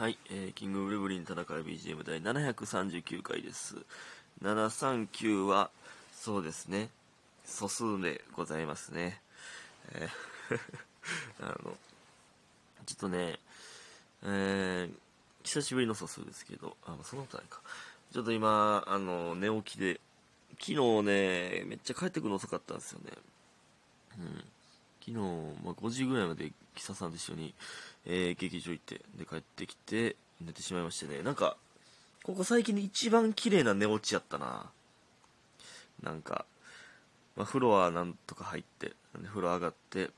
はい、えーキングブルブリン戦い BGM 第739回です。739は、そうですね、素数でございますね。えー あの、ちょっとね、えー久しぶりの素数ですけど、あ、そのことないか。ちょっと今、あの、寝起きで、昨日ね、めっちゃ帰ってくるの遅かったんですよね。うん。昨日、まあ、5時ぐらいまで、キサさんと一緒に、えー劇場行って、で、帰ってきて、寝てしまいましてね。なんか、ここ最近で一番綺麗な寝落ちやったな。なんか、まあ、風呂はなんとか入って、で風呂上がって、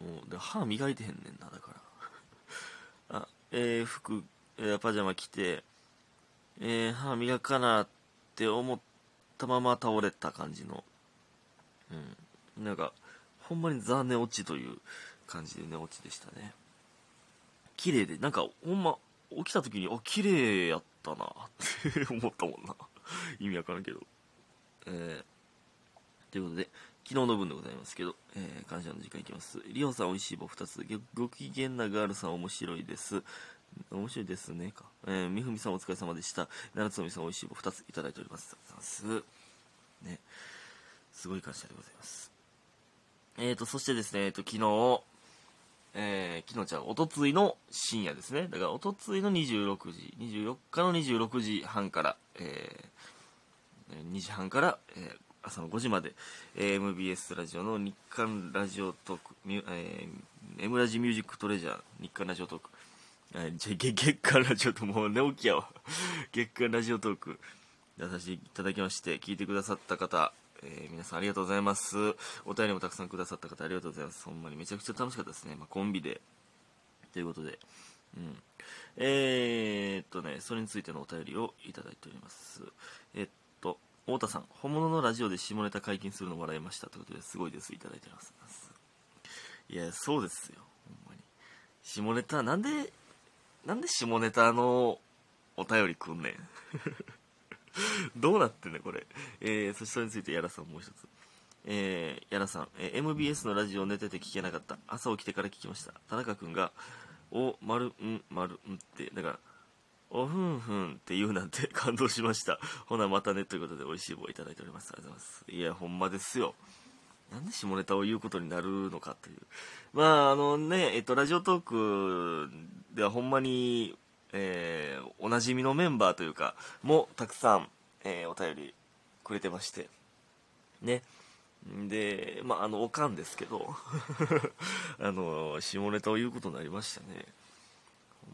もう、で、歯磨いてへんねんな、だから。あ、えー服、えーパジャマ着て、えー歯磨かなって思ったまま倒れた感じの、うん。なんか、ほんまにザ寝落ちという感じで寝落ちでしたね。綺麗で、なんか、ほんま、起きた時に、あ、綺麗やったな、って思ったもんな。意味わからんけど。えー、ということで、昨日の分でございますけど、えー、感謝の時間いきます。リオンさん美味しい棒2つ。ごご機嫌なガールさん面白いです。面白いですね、か。えー、みふみさんお疲れ様でした。七つのみさん美味しい棒2ついただいております。ありがとうございます。ね。すごい感謝でございます。えーと、そしてですね、えーと、昨日、えー、昨日じゃあ、おとついの深夜ですね。だから、おとついの26時、24日の26時半から、えー、2時半から、えー朝の5時まで、えー MBS ラジオの日刊ラジオトーク、えー、M ラジミュージックトレジャー、日刊ラジオトーク、えー、じゃ月月刊ラジオトーク、もう寝起きやわ。月刊ラジオトーク、出させていただきまして、聞いてくださった方、えー皆さんありがとうございます。お便りもたくさんくださった方ありがとうございます。ほんまにめちゃくちゃ楽しかったですね。まあ、コンビで。ということで。うん。えー、っとね、それについてのお便りをいただいております。えっと、太田さん、本物のラジオで下ネタ解禁するのもらいましたということですごいです。いただいております。いや、そうですよ。ほんまに。下ネタ、なんで、なんで下ネタのお便りくんねん。どうなってんねんこれ。えー、そしてそれについて、やらさんもう一つ。えー、やらさん、えー MBS のラジオ寝てて聞けなかった。朝起きてから聞きました。田中君が、お、まる、ん、まる、んって、だから、おふんふんって言うなんて 感動しました。ほな、またね、ということで、美味しい棒いただいております。ありがとうございます。いや、ほんまですよ。なんで下ネタを言うことになるのかという。まあ、あのね、えっと、ラジオトークではほんまに、えーおなじみのメンバーというか、もたくさん、えーお便りくれてまして。ね。で、まあ、あの、おかんですけど、あの、下ネタを言うことになりましたね。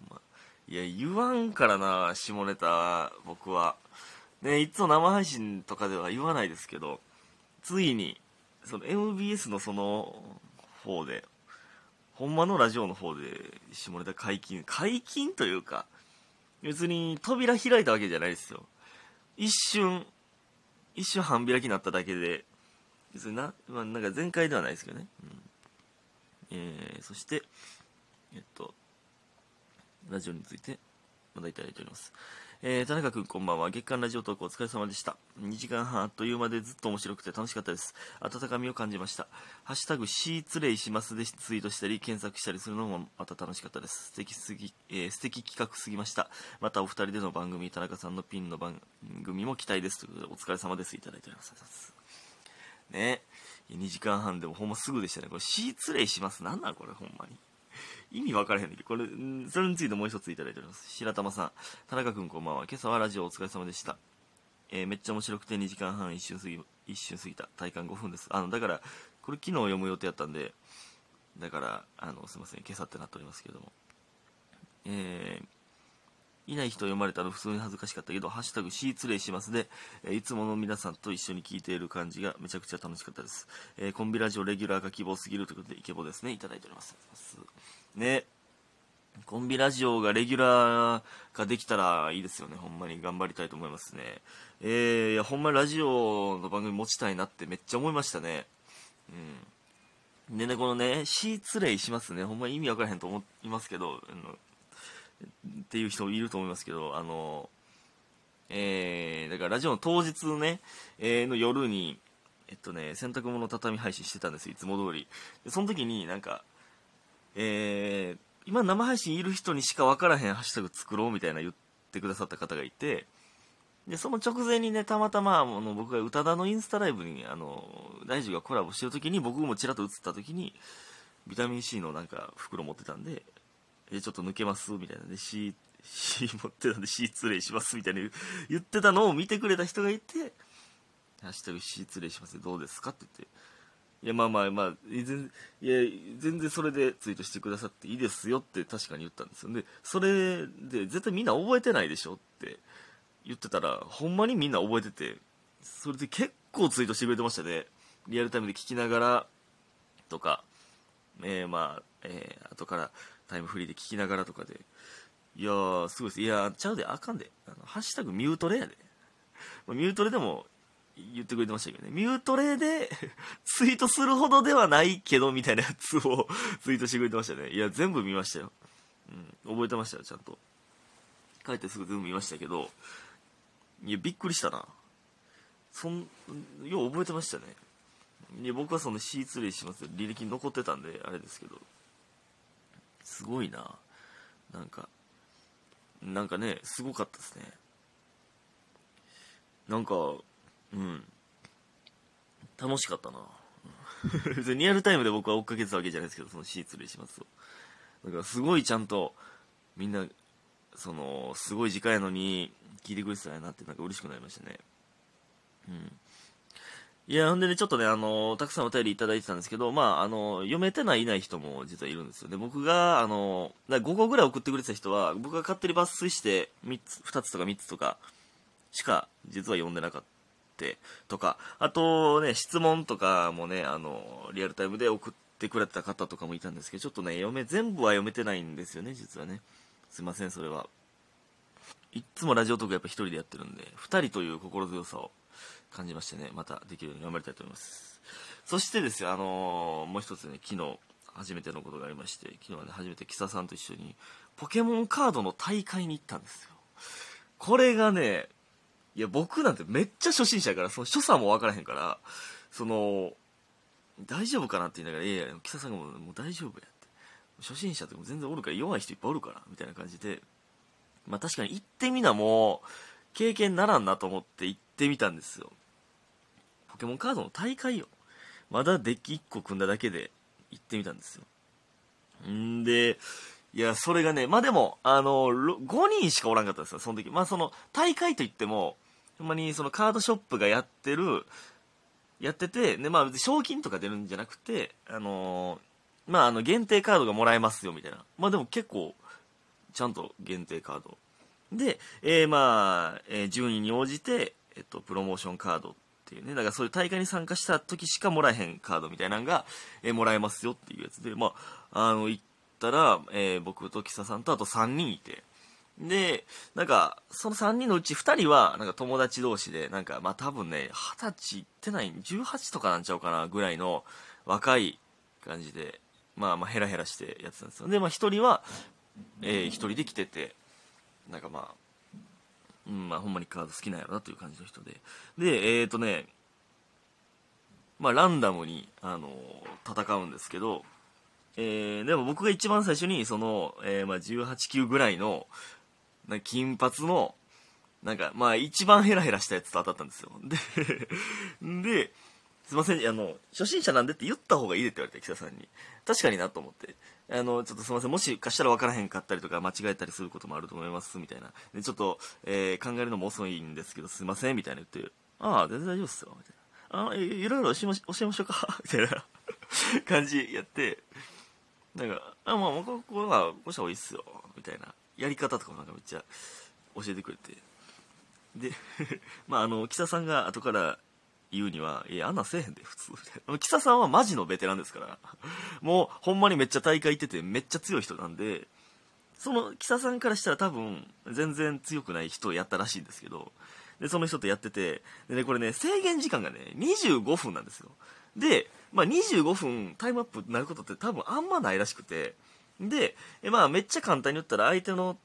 ほんま。いや、言わんからな、下ネタ、僕は。ね、いつも生配信とかでは言わないですけど、ついに、その MBS のその方で、ほんまのラジオの方で下ネタ解禁、解禁というか、別に扉開いたわけじゃないですよ。一瞬、一瞬半開きになっただけで、別にな、まあ、なんか全開ではないですけどね。うん、えー、そして、えっと、ラジオについて、まだいただいております。えー、田中君こんばんは。月刊ラジオトークお疲れ様でした。2時間半あっという間でずっと面白くて楽しかったです。温かみを感じました。ハッシュタグ、シーツレイしますでツイートしたり、検索したりするのもまた楽しかったです。素敵すぎ、えー素敵企画すぎました。またお二人での番組、田中さんのピンの番組も期待です。ということで、お疲れ様です。いただいております。ね2時間半でもほんますぐでしたね。これ、シーツレイします。なんなんこれ、ほんまに。意味分からへんねんけど、これ、それについてもう一ついただいております。白玉さん、田中くんこんばんは。今朝はラジオお疲れ様でした。えーめっちゃ面白くて2時間半一瞬過ぎ、一瞬過ぎた。体感5分です。あの、だから、これ昨日読む予定やったんで、だから、あの、すいません、今朝ってなっておりますけども。えーいない人読まれたら普通に恥ずかしかったけど、ハッシュタグシーツレイしますで、えいつもの皆さんと一緒に聞いている感じがめちゃくちゃ楽しかったです。えーコンビラジオレギュラーが希望すぎるということで、イケボですね。いただいております。ね。コンビラジオがレギュラーができたらいいですよね。ほんまに頑張りたいと思いますね。えー、いや、ほんまにラジオの番組持ちたいなってめっちゃ思いましたね。うん。でね、このね、シーツレイしますね。ほんま意味わからへんと思いますけど、あのっていう人いると思いますけど、あの、えー、だからラジオの当日ね、えーの夜に、えっとね、洗濯物畳配信してたんです、いつも通り。で、その時になんか、えー、今生配信いる人にしか分からへんハッシュタグ作ろうみたいな言ってくださった方がいて、で、その直前にね、たまたま、あの、僕が宇多田のインスタライブに、あの、大樹がコラボしてる時に、僕もちらっと映った時に、ビタミン C のなんか袋持ってたんで、え、ちょっと抜けます？みたいなで、C、C 持ってたんで C 失礼します？みたいな言ってたのを見てくれた人がいて、ハッシュタグ C 失礼します？どうですか？って言って、いや、まあまあまあ、全然、いや、全然それでツイートしてくださっていいですよって確かに言ったんですよ。で、それで絶対みんな覚えてないでしょ？って言ってたら、ほんまにみんな覚えてて、それで結構ツイートしてくれてましたね。リアルタイムで聞きながらとか、えー、まあ、えー、後からタイムフリーで聞きながらとかで、いやー、すごいです。いやーちゃうで、あかんで。あの、ハッシュタグミュートレやで。ミュートレでも言ってくれてましたけどね。ミュートレで ツイートするほどではないけど、みたいなやつを ツイートしてくれてましたね。いや、全部見ましたよ。うん、覚えてましたよ、ちゃんと。帰ってすぐ全部見ましたけど、いや、びっくりしたな。そん、よう覚えてましたね。いや、僕はその C ツレイします履歴に残ってたんで、あれですけど。すごいな。なんか、なんかね、すごかったですね。なんか、うん。楽しかったな。別にリアルタイムで僕は追っかけてたわけじゃないですけど、その C ツレしますだからすごいちゃんと、みんな、その、すごい時間やのに、聞いてくれてたんやなってなんか嬉しくなりましたね。うん。いや、ほんでね、ちょっとね、あの、たくさんお便りいただいてたんですけど、まあ、あの、読めてないいない人も実はいるんですよね。僕が、あの、5個ぐらい送ってくれてた人は、僕が勝手に抜粋して、3つ、2つとか3つとか、しか、実は読んでなかった。とか、あとね、質問とかもね、あの、リアルタイムで送ってくれた方とかもいたんですけど、ちょっとね、読め、全部は読めてないんですよね、実はね。すいません、それは。いっつもラジオトークやっぱ一人でやってるんで、二人という心強さを感じましてね、またできるように頑張りたいと思います。そしてですよ、あのー、もう一つね、昨日、初めてのことがありまして、昨日はね、初めてキサさんと一緒に、ポケモンカードの大会に行ったんですよ。これがね、いや、僕なんてめっちゃ初心者やから、その所作もわからへんから、その、大丈夫かなって言いながら、いやいや、キサさんがもうもう大丈夫やって。初心者とかも全然おるから、弱い人いっぱいおるから、みたいな感じで、まあ確かに行ってみなもう経験ならんなと思って行ってみたんですよ。ケモンカードの大会よ。まだデッキ1個組んだだけで行ってみたんですよ。んで、いや、それがね、まあでも、あの、5人しかおらんかったんですよ、その時。まあその、大会といっても、ほんまにそのカードショップがやってる、やってて、で、まあ賞金とか出るんじゃなくて、あのまああの、限定カードがもらえますよ、みたいな。まあでも結構、ちゃんと限定カード。で、えー、まあ、えー、順位に応じて、えっと、プロモーションカードていうね、だからそういう大会に参加した時しかもらえへんカードみたいなのが、えー、もらえますよっていうやつで、まあ、あの、行ったら、えー、僕とキサさんとあと3人いて、で、なんか、その3人のうち2人は、なんか友達同士で、なんか、まあ多分ね、20歳いってない、18とかなんちゃうかな、ぐらいの若い感じで、まあまあヘラヘラしてやってたんですよ。で、まあ1人は、えー、一人で来てて、なんかまあ、うん、まあほんまにカード好きなんやろなという感じの人で。で、えっ、ー、とね、まあランダムに、あのー、戦うんですけど、えー、でも僕が一番最初に、その、えー、まあ18級ぐらいの、な金髪の、なんか、まあ一番ヘラヘラしたやつと当たったんですよ。で、で、すいません、あの、初心者なんでって言った方がいいでって言われて、北さんに。確かになと思って。あの、ちょっとすいません、もしかしたら分からへんかったりとか、間違えたりすることもあると思います、みたいな。で、ちょっと、えー、考えるのも遅いんですけど、すいません、みたいな言って、ああ、全然大丈夫っすよ、みたいな。あいいろいろ教えましょうか、みたいな感じやって、なんか、あ、まあ、ここは、こうした方がいいっすよ、みたいな。やり方とかもなんかめっちゃ教えてくれて。で、まあ、あの、北さんが後から言うには、いや、あんなせえへんで、普通。キサさんはマジのベテランですから。もう、ほんまにめっちゃ大会行ってて、めっちゃ強い人なんで、その、キサさんからしたら多分、全然強くない人をやったらしいんですけど、で、その人とやってて、でね、これね、制限時間がね、25分なんですよ。で、まあ、25分タイムアップになることって多分あんまないらしくて、で、まあ、めっちゃ簡単に言ったら相手の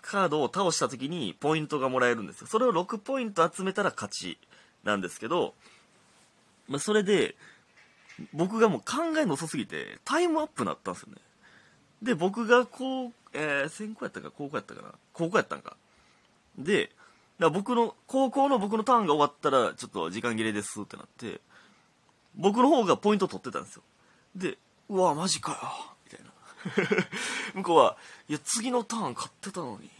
カードを倒した時にポイントがもらえるんですよ。それを6ポイント集めたら勝ちなんですけど、まあ、それで、僕がもう考えの遅すぎて、タイムアップなったんですよね。で、僕がこう、えー、専攻やったか高校やったかな高校やったんか。で、だ僕の、高校の僕のターンが終わったら、ちょっと時間切れですってなって、僕の方がポイント取ってたんですよ。で、うわ、マジかよ。みたいな。向こうは、いや、次のターン買ってたのに。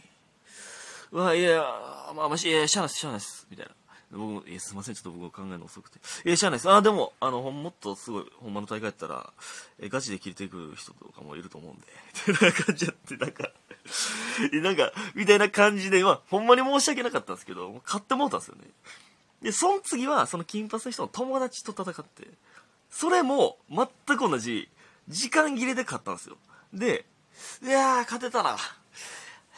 うわ、いや、まあ、まし、いや、しゃあないです、しゃあないです。みたいな。僕も、えすいません、ちょっと僕考えるの遅くて。えしゃあないです。あ、でも、あの、もっとすごい、ほんまの大会やったら、えガチで切れてくる人とかもいると思うんで。みたいな感じやって、なんか なんか、みたいな感じで、まあ、ほんまに申し訳なかったんですけど、買ってもうたんですよね。で、その次は、その金髪の人の友達と戦って、それも、全く同じ、時間切れで勝ったんですよ。で、いやー、勝てたな。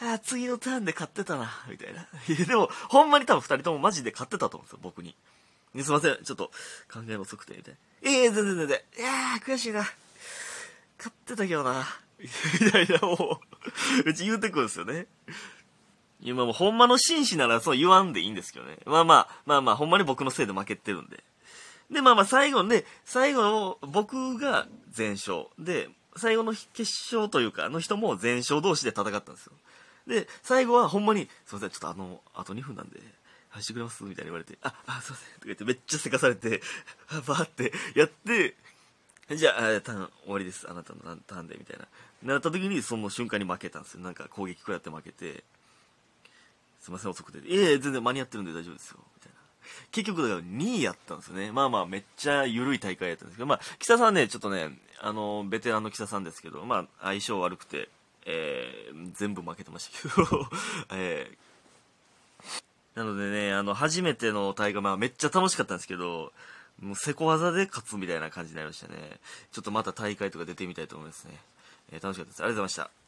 ああ次のターンで勝ってたな、みたいな。いや、でも、ほんまに多分二人ともマジで勝ってたと思うんですよ、僕に。すいません、ちょっと、考え遅くて、みたいな。ええー、全然全然。いやー、悔しいな。勝ってたけどな。み たいな、もう、うち言うてくるんですよね。今もうほんまの紳士ならそう言わんでいいんですけどね。まあまあ、まあまあ、ほんまに僕のせいで負けてるんで。で、まあまあ最後ね、最後の僕が全勝。で、最後の決勝というか、あの人も全勝同士で戦ったんですよ。で、最後はほんまに、すいません、ちょっとあの、あと2分なんで、走ってくれますみたいに言われて、あ、あ、すいません、とか言ってめっちゃせかされて、バーってやって、じゃあ、ターン終わりです。あなたのターンで、みたいな。なった時に、その瞬間に負けたんですよ。なんか攻撃食らって負けて、すいません、遅くて。ええ全然間に合ってるんで大丈夫ですよ。みたいな。結局、だから2位やったんですよね。まあまあ、めっちゃ緩い大会やったんですけど、まあ、北さんね、ちょっとね、あの、ベテランの北さんですけど、まあ、相性悪くて、えー、全部負けてましたけど、えー、なのでね、あの、初めての大会、まあ、めっちゃ楽しかったんですけど、もう、せこ技で勝つみたいな感じになりましたね。ちょっとまた大会とか出てみたいと思いますね。えー、楽しかったです。ありがとうございました。